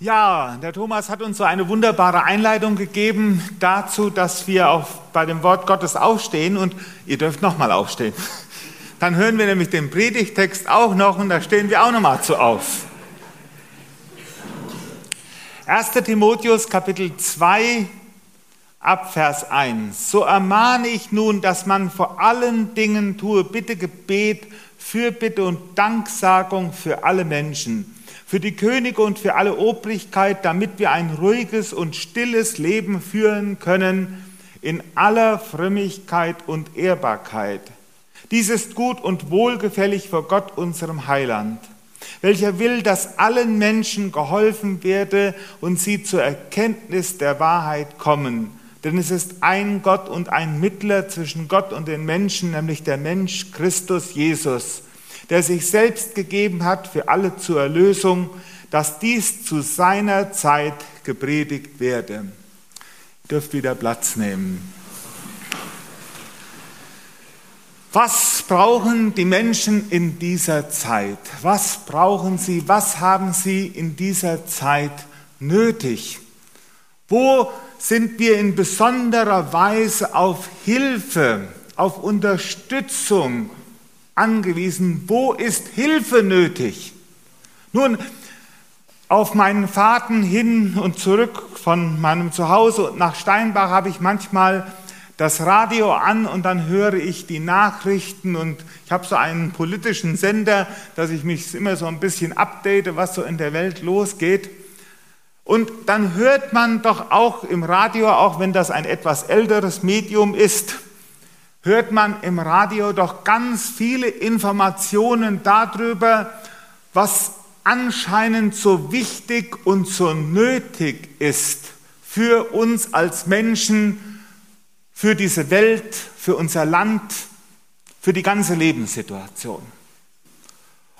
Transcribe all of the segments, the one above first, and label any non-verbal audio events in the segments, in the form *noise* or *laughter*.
Ja, der Thomas hat uns so eine wunderbare Einleitung gegeben dazu, dass wir auf, bei dem Wort Gottes aufstehen und ihr dürft nochmal aufstehen. *laughs* Dann hören wir nämlich den Predigtext auch noch und da stehen wir auch nochmal zu auf. 1. Timotheus Kapitel 2 ab Vers 1. So ermahne ich nun, dass man vor allen Dingen tue Bitte Gebet, Fürbitte und Danksagung für alle Menschen für die Könige und für alle Obrigkeit, damit wir ein ruhiges und stilles Leben führen können in aller Frömmigkeit und Ehrbarkeit. Dies ist gut und wohlgefällig vor Gott, unserem Heiland, welcher will, dass allen Menschen geholfen werde und sie zur Erkenntnis der Wahrheit kommen. Denn es ist ein Gott und ein Mittler zwischen Gott und den Menschen, nämlich der Mensch Christus Jesus der sich selbst gegeben hat für alle zur Erlösung, dass dies zu seiner Zeit gepredigt werde. Ihr dürft wieder Platz nehmen. Was brauchen die Menschen in dieser Zeit? Was brauchen sie? Was haben sie in dieser Zeit nötig? Wo sind wir in besonderer Weise auf Hilfe, auf Unterstützung, angewiesen. Wo ist Hilfe nötig? Nun, auf meinen Fahrten hin und zurück von meinem Zuhause nach Steinbach habe ich manchmal das Radio an und dann höre ich die Nachrichten und ich habe so einen politischen Sender, dass ich mich immer so ein bisschen update, was so in der Welt losgeht. Und dann hört man doch auch im Radio, auch wenn das ein etwas älteres Medium ist, hört man im Radio doch ganz viele Informationen darüber, was anscheinend so wichtig und so nötig ist für uns als Menschen, für diese Welt, für unser Land, für die ganze Lebenssituation.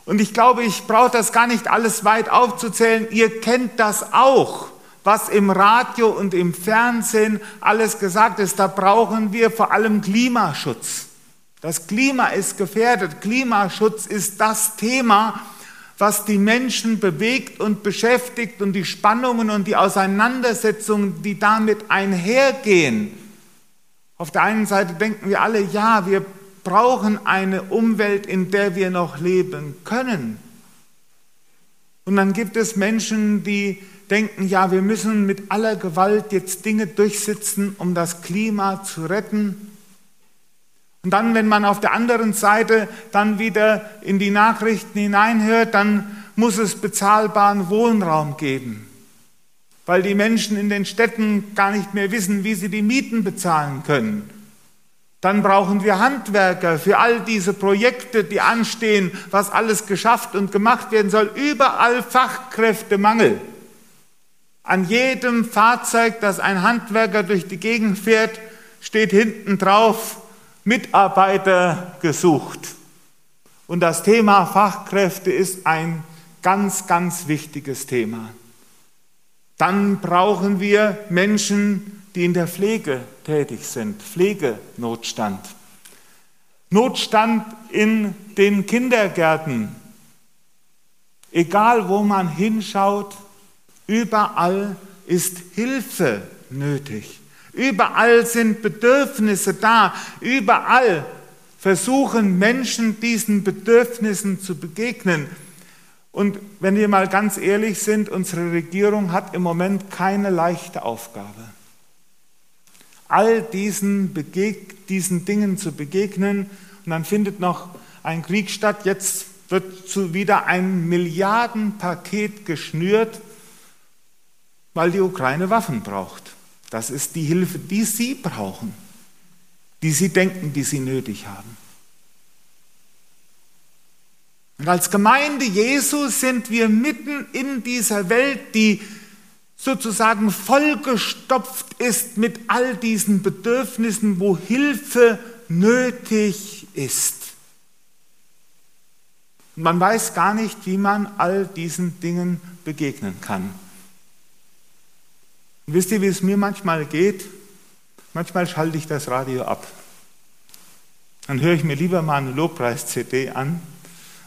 Und ich glaube, ich brauche das gar nicht alles weit aufzuzählen. Ihr kennt das auch was im Radio und im Fernsehen alles gesagt ist, da brauchen wir vor allem Klimaschutz. Das Klima ist gefährdet. Klimaschutz ist das Thema, was die Menschen bewegt und beschäftigt und die Spannungen und die Auseinandersetzungen, die damit einhergehen. Auf der einen Seite denken wir alle, ja, wir brauchen eine Umwelt, in der wir noch leben können. Und dann gibt es Menschen, die denken, ja, wir müssen mit aller Gewalt jetzt Dinge durchsetzen, um das Klima zu retten. Und dann, wenn man auf der anderen Seite dann wieder in die Nachrichten hineinhört, dann muss es bezahlbaren Wohnraum geben, weil die Menschen in den Städten gar nicht mehr wissen, wie sie die Mieten bezahlen können. Dann brauchen wir Handwerker für all diese Projekte, die anstehen, was alles geschafft und gemacht werden soll. Überall Fachkräftemangel. An jedem Fahrzeug, das ein Handwerker durch die Gegend fährt, steht hinten drauf, Mitarbeiter gesucht. Und das Thema Fachkräfte ist ein ganz, ganz wichtiges Thema. Dann brauchen wir Menschen, die in der Pflege tätig sind, Pflegenotstand. Notstand in den Kindergärten. Egal wo man hinschaut, Überall ist Hilfe nötig. Überall sind Bedürfnisse da. Überall versuchen Menschen diesen Bedürfnissen zu begegnen. Und wenn wir mal ganz ehrlich sind, unsere Regierung hat im Moment keine leichte Aufgabe. All diesen, diesen Dingen zu begegnen. Und dann findet noch ein Krieg statt. Jetzt wird wieder ein Milliardenpaket geschnürt weil die Ukraine Waffen braucht. Das ist die Hilfe, die sie brauchen, die sie denken, die sie nötig haben. Und als Gemeinde Jesu sind wir mitten in dieser Welt, die sozusagen vollgestopft ist mit all diesen Bedürfnissen, wo Hilfe nötig ist. Und man weiß gar nicht, wie man all diesen Dingen begegnen kann. Wisst ihr, wie es mir manchmal geht? Manchmal schalte ich das Radio ab. Dann höre ich mir lieber mal eine Lobpreis-CD an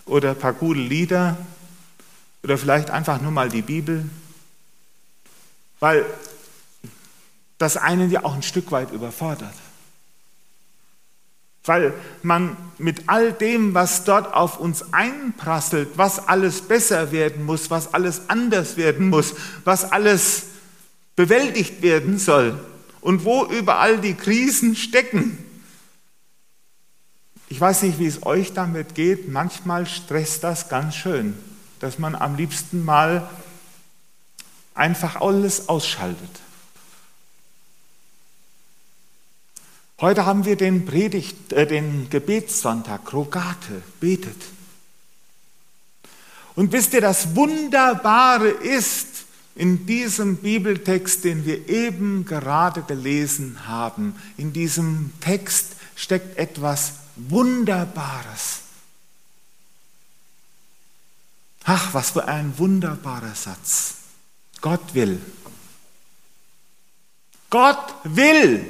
oder ein paar gute Lieder oder vielleicht einfach nur mal die Bibel weil das einen ja auch ein Stück weit überfordert. Weil man mit all dem, was dort auf uns einprasselt, was alles besser werden muss, was alles anders werden muss, was alles bewältigt werden soll und wo überall die Krisen stecken. Ich weiß nicht, wie es euch damit geht. Manchmal stresst das ganz schön, dass man am liebsten mal einfach alles ausschaltet. Heute haben wir den, Predigt, äh, den Gebetssonntag, Rogate, betet. Und wisst ihr, das Wunderbare ist in diesem Bibeltext, den wir eben gerade gelesen haben, in diesem Text steckt etwas Wunderbares. Ach, was für ein wunderbarer Satz. Gott will. Gott will.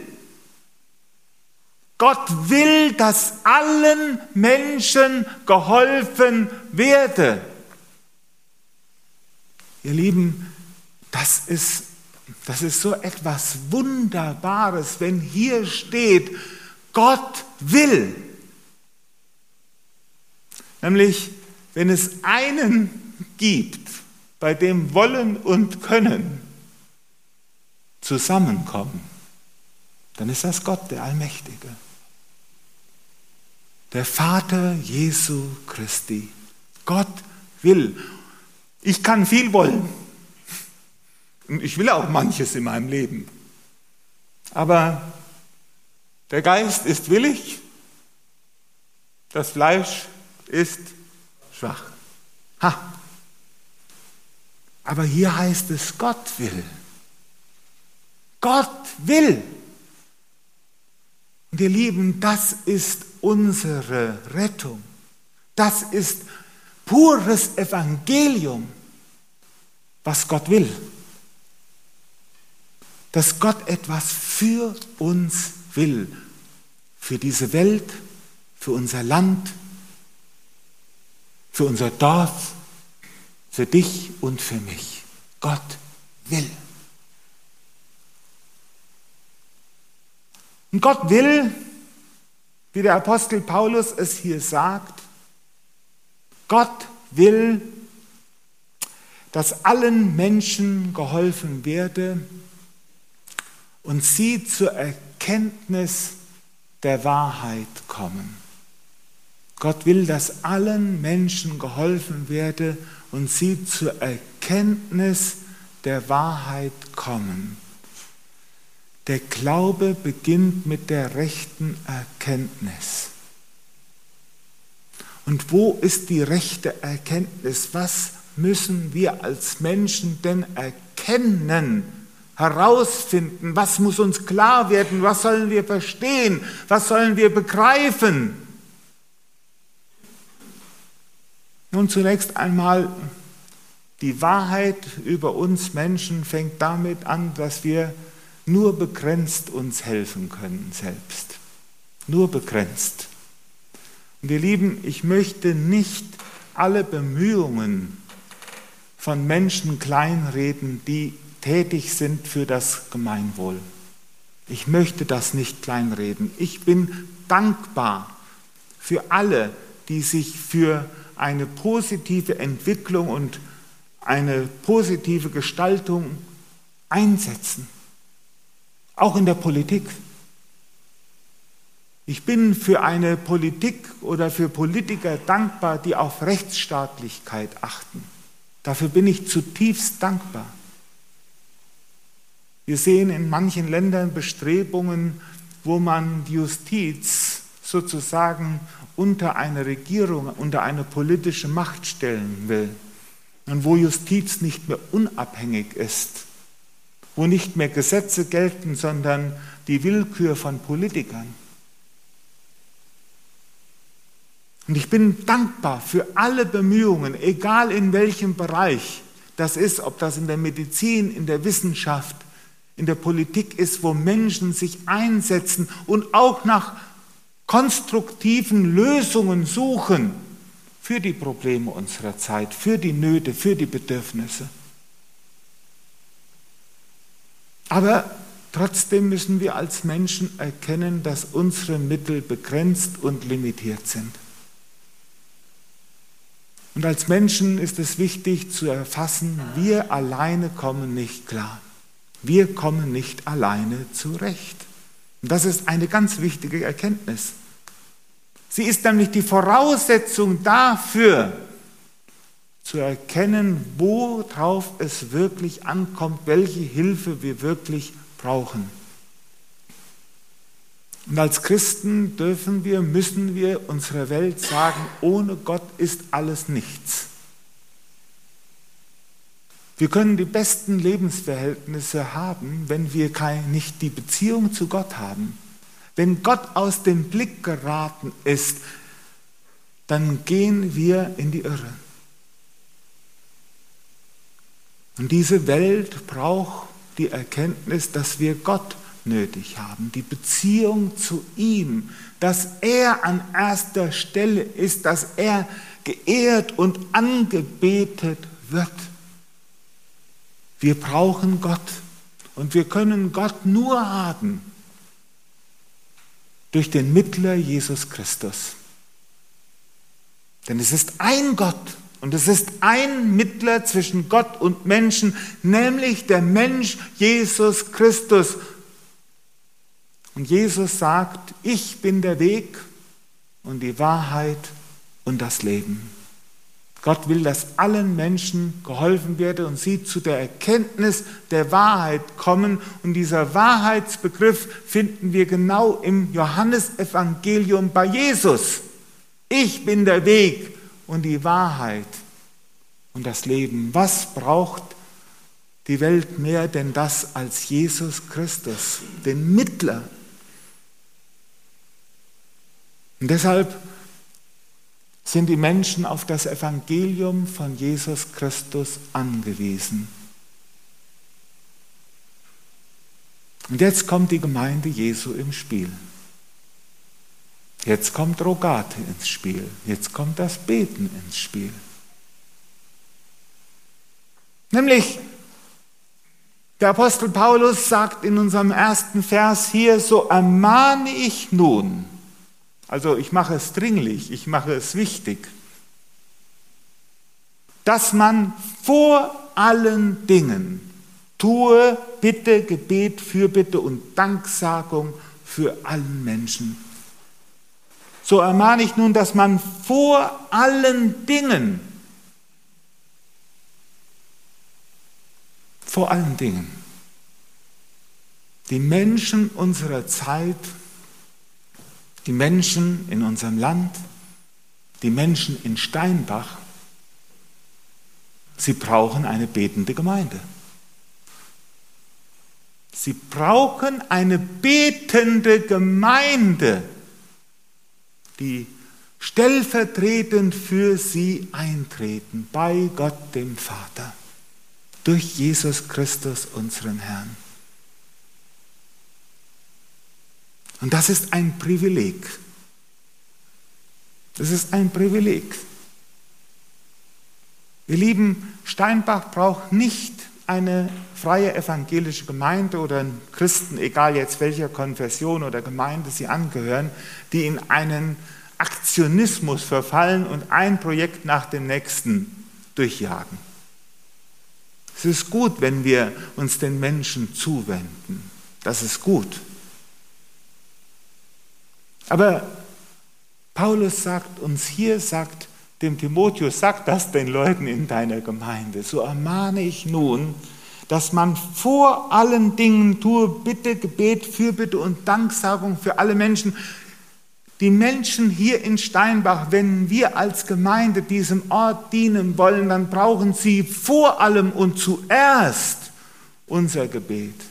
Gott will, dass allen Menschen geholfen werde. Ihr Lieben, das ist, das ist so etwas Wunderbares, wenn hier steht, Gott will. Nämlich, wenn es einen gibt, bei dem Wollen und Können zusammenkommen, dann ist das Gott, der Allmächtige. Der Vater Jesu Christi. Gott will. Ich kann viel wollen. Und ich will auch manches in meinem Leben. Aber der Geist ist willig, das Fleisch ist schwach. Ha. Aber hier heißt es, Gott will. Gott will. Und ihr Lieben, das ist unsere Rettung. Das ist pures Evangelium, was Gott will. Dass Gott etwas für uns will, für diese Welt, für unser Land, für unser Dorf, für dich und für mich. Gott will. Und Gott will, wie der Apostel Paulus es hier sagt, Gott will, dass allen Menschen geholfen werde und sie zur Erkenntnis der Wahrheit kommen. Gott will, dass allen Menschen geholfen werde und sie zur Erkenntnis der Wahrheit kommen. Der Glaube beginnt mit der rechten Erkenntnis. Und wo ist die rechte Erkenntnis? Was müssen wir als Menschen denn erkennen, herausfinden? Was muss uns klar werden? Was sollen wir verstehen? Was sollen wir begreifen? Nun zunächst einmal, die Wahrheit über uns Menschen fängt damit an, dass wir nur begrenzt uns helfen können selbst. Nur begrenzt. Und ihr Lieben, ich möchte nicht alle Bemühungen von Menschen kleinreden, die tätig sind für das Gemeinwohl. Ich möchte das nicht kleinreden. Ich bin dankbar für alle, die sich für eine positive Entwicklung und eine positive Gestaltung einsetzen. Auch in der Politik. Ich bin für eine Politik oder für Politiker dankbar, die auf Rechtsstaatlichkeit achten. Dafür bin ich zutiefst dankbar. Wir sehen in manchen Ländern Bestrebungen, wo man die Justiz sozusagen unter eine Regierung, unter eine politische Macht stellen will. Und wo Justiz nicht mehr unabhängig ist wo nicht mehr Gesetze gelten, sondern die Willkür von Politikern. Und ich bin dankbar für alle Bemühungen, egal in welchem Bereich das ist, ob das in der Medizin, in der Wissenschaft, in der Politik ist, wo Menschen sich einsetzen und auch nach konstruktiven Lösungen suchen für die Probleme unserer Zeit, für die Nöte, für die Bedürfnisse. Aber trotzdem müssen wir als Menschen erkennen, dass unsere Mittel begrenzt und limitiert sind. Und als Menschen ist es wichtig zu erfassen, wir alleine kommen nicht klar. Wir kommen nicht alleine zurecht. Und das ist eine ganz wichtige Erkenntnis. Sie ist nämlich die Voraussetzung dafür, zu erkennen, worauf es wirklich ankommt, welche Hilfe wir wirklich brauchen. Und als Christen dürfen wir, müssen wir unserer Welt sagen, ohne Gott ist alles nichts. Wir können die besten Lebensverhältnisse haben, wenn wir nicht die Beziehung zu Gott haben. Wenn Gott aus dem Blick geraten ist, dann gehen wir in die Irre. Und diese Welt braucht die Erkenntnis, dass wir Gott nötig haben, die Beziehung zu ihm, dass er an erster Stelle ist, dass er geehrt und angebetet wird. Wir brauchen Gott und wir können Gott nur haben durch den Mittler Jesus Christus. Denn es ist ein Gott und es ist ein Mittler zwischen Gott und Menschen, nämlich der Mensch Jesus Christus. Und Jesus sagt, ich bin der Weg und die Wahrheit und das Leben. Gott will, dass allen Menschen geholfen werde und sie zu der Erkenntnis der Wahrheit kommen. Und dieser Wahrheitsbegriff finden wir genau im Johannesevangelium bei Jesus. Ich bin der Weg und die Wahrheit und das Leben. Was braucht die Welt mehr denn das als Jesus Christus, den Mittler? Und deshalb sind die Menschen auf das Evangelium von Jesus Christus angewiesen. Und jetzt kommt die Gemeinde Jesu im Spiel. Jetzt kommt Rogate ins Spiel. Jetzt kommt das Beten ins Spiel. Nämlich, der Apostel Paulus sagt in unserem ersten Vers hier, so ermahne ich nun, also ich mache es dringlich, ich mache es wichtig, dass man vor allen Dingen tue Bitte, Gebet, Fürbitte und Danksagung für allen Menschen. So ermahne ich nun, dass man vor allen Dingen, vor allen Dingen, die Menschen unserer Zeit die Menschen in unserem Land, die Menschen in Steinbach, sie brauchen eine betende Gemeinde. Sie brauchen eine betende Gemeinde, die stellvertretend für sie eintreten bei Gott dem Vater, durch Jesus Christus, unseren Herrn. Und das ist ein Privileg. Das ist ein Privileg. Ihr Lieben, Steinbach braucht nicht eine freie evangelische Gemeinde oder Christen, egal jetzt welcher Konfession oder Gemeinde sie angehören, die in einen Aktionismus verfallen und ein Projekt nach dem nächsten durchjagen. Es ist gut, wenn wir uns den Menschen zuwenden. Das ist gut. Aber Paulus sagt uns hier, sagt dem Timotheus, sag das den Leuten in deiner Gemeinde. So ermahne ich nun, dass man vor allen Dingen tue Bitte, Gebet, Fürbitte und Danksagung für alle Menschen. Die Menschen hier in Steinbach, wenn wir als Gemeinde diesem Ort dienen wollen, dann brauchen sie vor allem und zuerst unser Gebet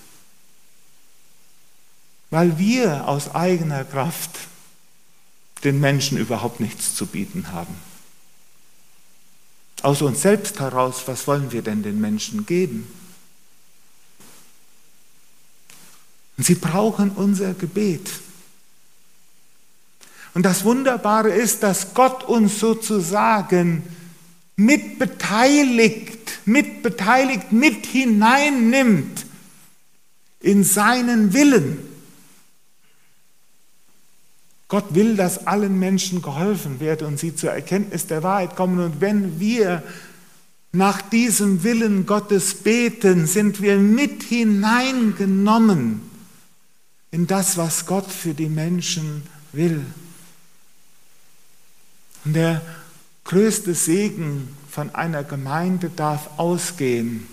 weil wir aus eigener Kraft den Menschen überhaupt nichts zu bieten haben. Aus uns selbst heraus, was wollen wir denn den Menschen geben? Und sie brauchen unser Gebet. Und das Wunderbare ist, dass Gott uns sozusagen mitbeteiligt, mitbeteiligt, mit hineinnimmt in seinen Willen. Gott will, dass allen Menschen geholfen wird und sie zur Erkenntnis der Wahrheit kommen. Und wenn wir nach diesem Willen Gottes beten, sind wir mit hineingenommen in das, was Gott für die Menschen will. Und der größte Segen von einer Gemeinde darf ausgehen,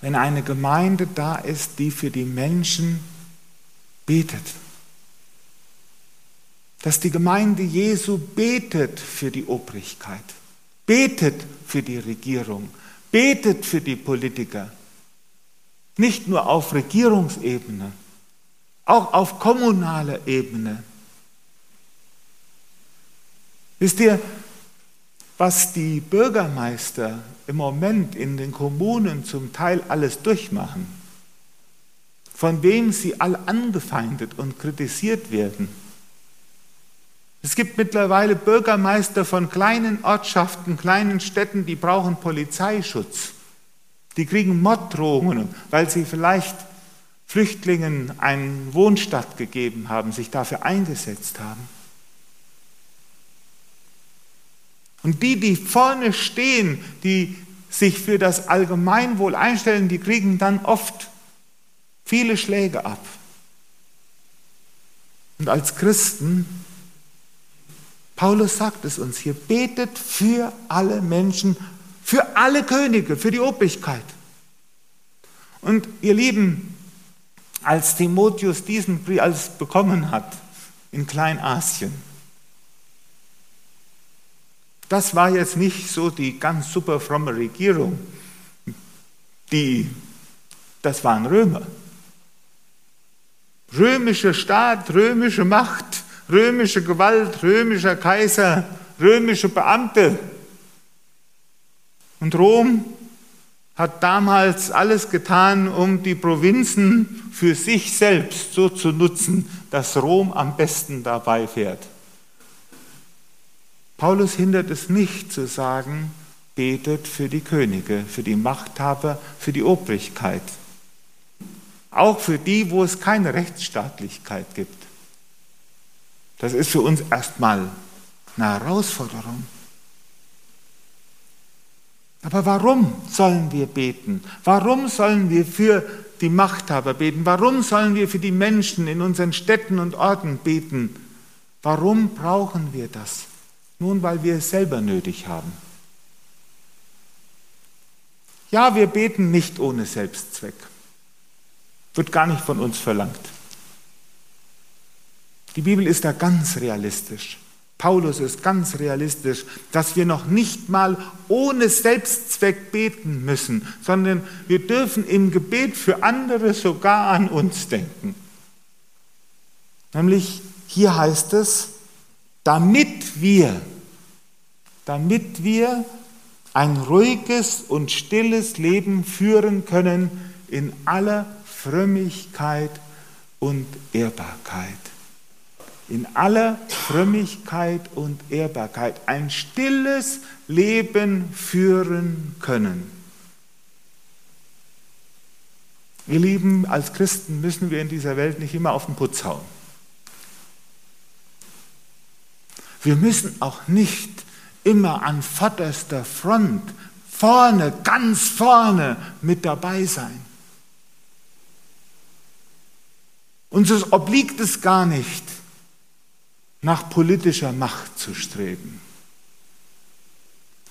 wenn eine Gemeinde da ist, die für die Menschen betet. Dass die Gemeinde Jesu betet für die Obrigkeit, betet für die Regierung, betet für die Politiker. Nicht nur auf Regierungsebene, auch auf kommunaler Ebene. Wisst ihr, was die Bürgermeister im Moment in den Kommunen zum Teil alles durchmachen, von wem sie alle angefeindet und kritisiert werden. Es gibt mittlerweile Bürgermeister von kleinen Ortschaften, kleinen Städten, die brauchen Polizeischutz. Die kriegen Morddrohungen, weil sie vielleicht Flüchtlingen eine Wohnstadt gegeben haben, sich dafür eingesetzt haben. Und die, die vorne stehen, die sich für das Allgemeinwohl einstellen, die kriegen dann oft viele Schläge ab. Und als Christen, Paulus sagt es uns hier, betet für alle Menschen, für alle Könige, für die Obrigkeit. Und ihr Lieben, als Timotheus diesen Brief alles bekommen hat in Kleinasien, das war jetzt nicht so die ganz super fromme Regierung. Die, das waren Römer. Römischer Staat, römische Macht, römische Gewalt, römischer Kaiser, römische Beamte. Und Rom hat damals alles getan, um die Provinzen für sich selbst so zu nutzen, dass Rom am besten dabei fährt. Paulus hindert es nicht zu sagen, betet für die Könige, für die Machthaber, für die Obrigkeit. Auch für die, wo es keine Rechtsstaatlichkeit gibt. Das ist für uns erstmal eine Herausforderung. Aber warum sollen wir beten? Warum sollen wir für die Machthaber beten? Warum sollen wir für die Menschen in unseren Städten und Orten beten? Warum brauchen wir das? Nun, weil wir es selber nötig haben. Ja, wir beten nicht ohne Selbstzweck. Wird gar nicht von uns verlangt. Die Bibel ist da ganz realistisch. Paulus ist ganz realistisch, dass wir noch nicht mal ohne Selbstzweck beten müssen, sondern wir dürfen im Gebet für andere sogar an uns denken. Nämlich hier heißt es, damit wir, damit wir ein ruhiges und stilles Leben führen können in aller Frömmigkeit und Ehrbarkeit. In aller Frömmigkeit und Ehrbarkeit ein stilles Leben führen können. Ihr Lieben, als Christen müssen wir in dieser Welt nicht immer auf den Putz hauen. Wir müssen auch nicht immer an vorderster Front, vorne, ganz vorne mit dabei sein. Uns obliegt es gar nicht, nach politischer Macht zu streben,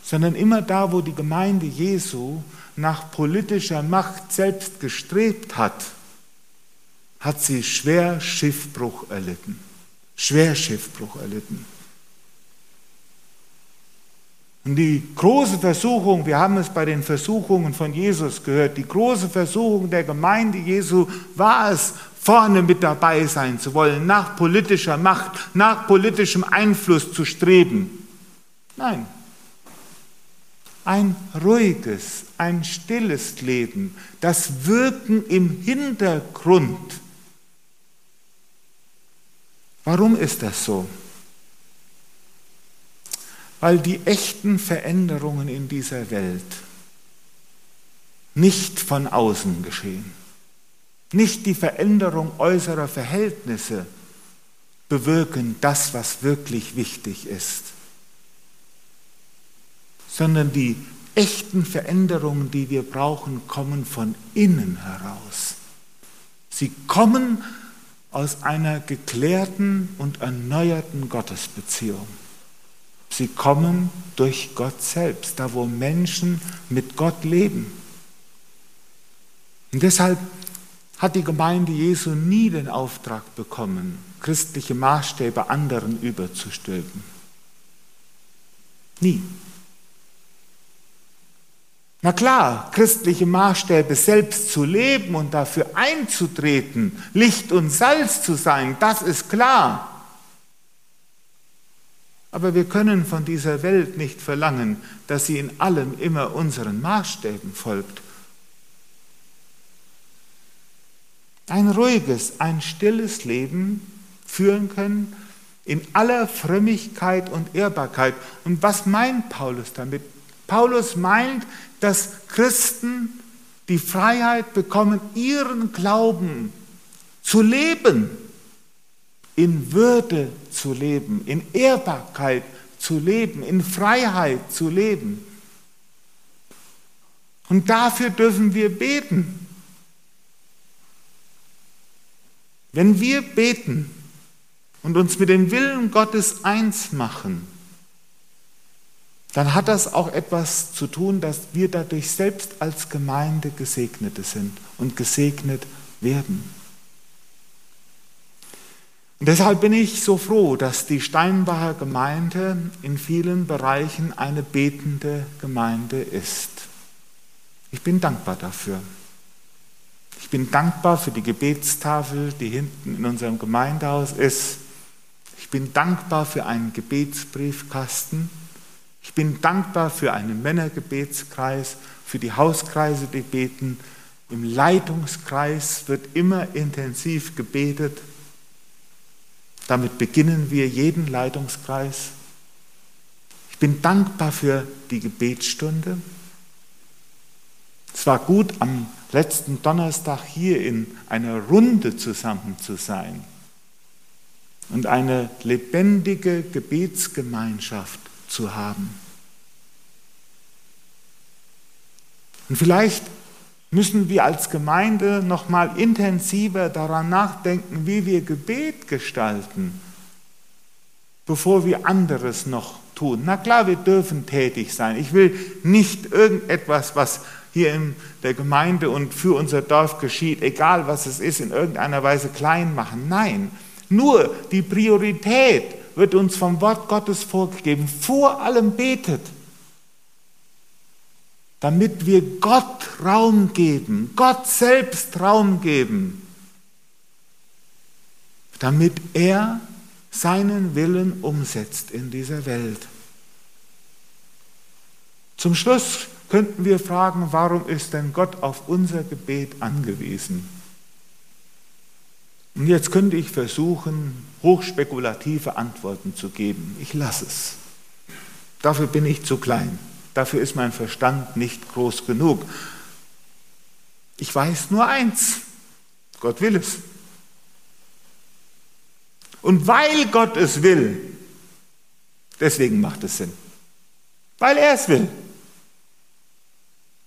sondern immer da, wo die Gemeinde Jesu nach politischer Macht selbst gestrebt hat, hat sie schwer Schiffbruch erlitten. Schwer Schiffbruch erlitten. Und die große Versuchung, wir haben es bei den Versuchungen von Jesus gehört, die große Versuchung der Gemeinde Jesu war es, vorne mit dabei sein zu wollen, nach politischer Macht, nach politischem Einfluss zu streben. Nein, ein ruhiges, ein stilles Leben, das Wirken im Hintergrund. Warum ist das so? Weil die echten Veränderungen in dieser Welt nicht von außen geschehen. nicht die Veränderung äußerer Verhältnisse bewirken das, was wirklich wichtig ist, sondern die echten Veränderungen, die wir brauchen, kommen von innen heraus. Sie kommen aus einer geklärten und erneuerten Gottesbeziehung. Sie kommen durch Gott selbst, da wo Menschen mit Gott leben. Und deshalb hat die Gemeinde Jesu nie den Auftrag bekommen, christliche Maßstäbe anderen überzustülpen. Nie. Na klar, christliche Maßstäbe selbst zu leben und dafür einzutreten, Licht und Salz zu sein, das ist klar. Aber wir können von dieser Welt nicht verlangen, dass sie in allem immer unseren Maßstäben folgt. Ein ruhiges, ein stilles Leben führen können in aller Frömmigkeit und Ehrbarkeit. Und was meint Paulus damit? Paulus meint, dass Christen die Freiheit bekommen, ihren Glauben zu leben, in Würde zu leben, in Ehrbarkeit zu leben, in Freiheit zu leben. Und dafür dürfen wir beten. Wenn wir beten und uns mit dem Willen Gottes eins machen, dann hat das auch etwas zu tun, dass wir dadurch selbst als Gemeinde Gesegnete sind und gesegnet werden. Und deshalb bin ich so froh, dass die Steinbacher Gemeinde in vielen Bereichen eine betende Gemeinde ist. Ich bin dankbar dafür. Ich bin dankbar für die Gebetstafel, die hinten in unserem Gemeindehaus ist. Ich bin dankbar für einen Gebetsbriefkasten ich bin dankbar für einen Männergebetskreis, für die Hauskreise, die beten. Im Leitungskreis wird immer intensiv gebetet. Damit beginnen wir jeden Leitungskreis. Ich bin dankbar für die Gebetsstunde. Es war gut, am letzten Donnerstag hier in einer Runde zusammen zu sein und eine lebendige Gebetsgemeinschaft zu haben. Und vielleicht müssen wir als Gemeinde noch mal intensiver daran nachdenken, wie wir Gebet gestalten, bevor wir anderes noch tun. Na klar, wir dürfen tätig sein. Ich will nicht irgendetwas, was hier in der Gemeinde und für unser Dorf geschieht, egal was es ist, in irgendeiner Weise klein machen. Nein, nur die Priorität wird uns vom Wort Gottes vorgegeben. Vor allem betet, damit wir Gott Raum geben, Gott selbst Raum geben, damit er seinen Willen umsetzt in dieser Welt. Zum Schluss könnten wir fragen, warum ist denn Gott auf unser Gebet angewiesen? Und jetzt könnte ich versuchen, hochspekulative Antworten zu geben. Ich lasse es. Dafür bin ich zu klein. Dafür ist mein Verstand nicht groß genug. Ich weiß nur eins. Gott will es. Und weil Gott es will, deswegen macht es Sinn. Weil er es will.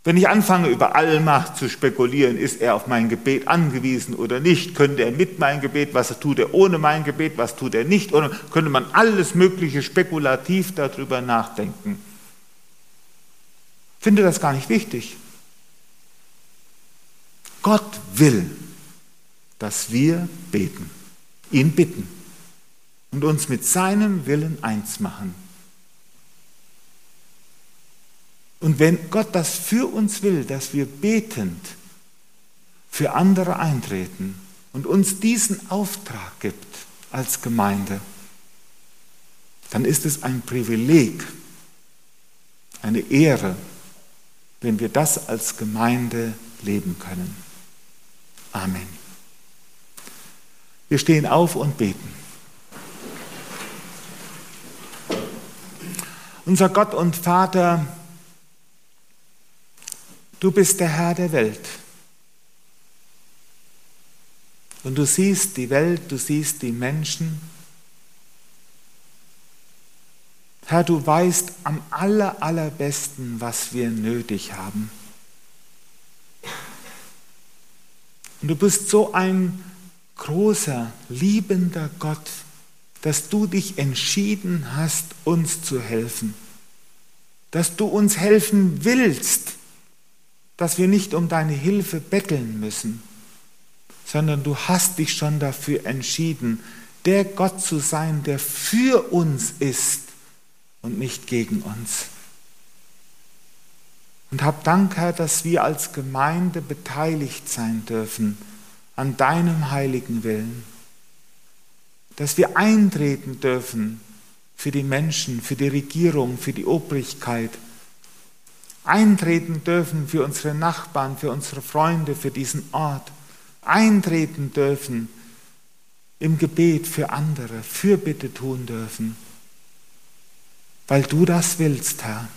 Wenn ich anfange, über Allmacht zu spekulieren, ist er auf mein Gebet angewiesen oder nicht, könnte er mit meinem Gebet, was tut er ohne mein Gebet, was tut er nicht, oder könnte man alles Mögliche spekulativ darüber nachdenken. Finde das gar nicht wichtig. Gott will, dass wir beten, ihn bitten und uns mit seinem Willen eins machen. Und wenn Gott das für uns will, dass wir betend für andere eintreten und uns diesen Auftrag gibt als Gemeinde, dann ist es ein Privileg, eine Ehre, wenn wir das als Gemeinde leben können. Amen. Wir stehen auf und beten. Unser Gott und Vater, Du bist der Herr der Welt. Und du siehst die Welt, du siehst die Menschen. Herr, du weißt am aller, allerbesten, was wir nötig haben. Und du bist so ein großer, liebender Gott, dass du dich entschieden hast, uns zu helfen. Dass du uns helfen willst, dass wir nicht um deine Hilfe betteln müssen sondern du hast dich schon dafür entschieden, der Gott zu sein, der für uns ist und nicht gegen uns. Und hab Dank, Herr, dass wir als Gemeinde beteiligt sein dürfen an deinem heiligen Willen, dass wir eintreten dürfen für die Menschen, für die Regierung, für die Obrigkeit, eintreten dürfen für unsere Nachbarn, für unsere Freunde, für diesen Ort. Eintreten dürfen, im Gebet für andere, Fürbitte tun dürfen, weil du das willst, Herr.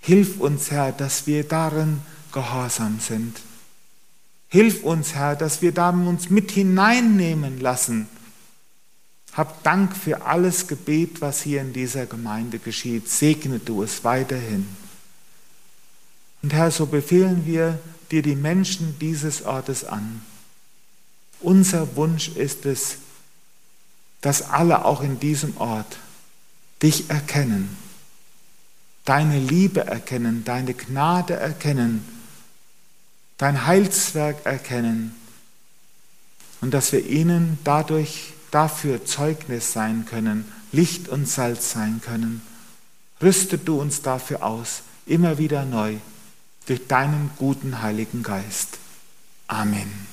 Hilf uns, Herr, dass wir darin gehorsam sind. Hilf uns, Herr, dass wir da uns mit hineinnehmen lassen. Hab Dank für alles Gebet, was hier in dieser Gemeinde geschieht. Segne du es weiterhin. Und Herr, so befehlen wir dir die Menschen dieses Ortes an. Unser Wunsch ist es, dass alle auch in diesem Ort dich erkennen, deine Liebe erkennen, deine Gnade erkennen, dein Heilswerk erkennen und dass wir ihnen dadurch dafür Zeugnis sein können, Licht und Salz sein können. Rüste du uns dafür aus, immer wieder neu durch deinen guten Heiligen Geist. Amen.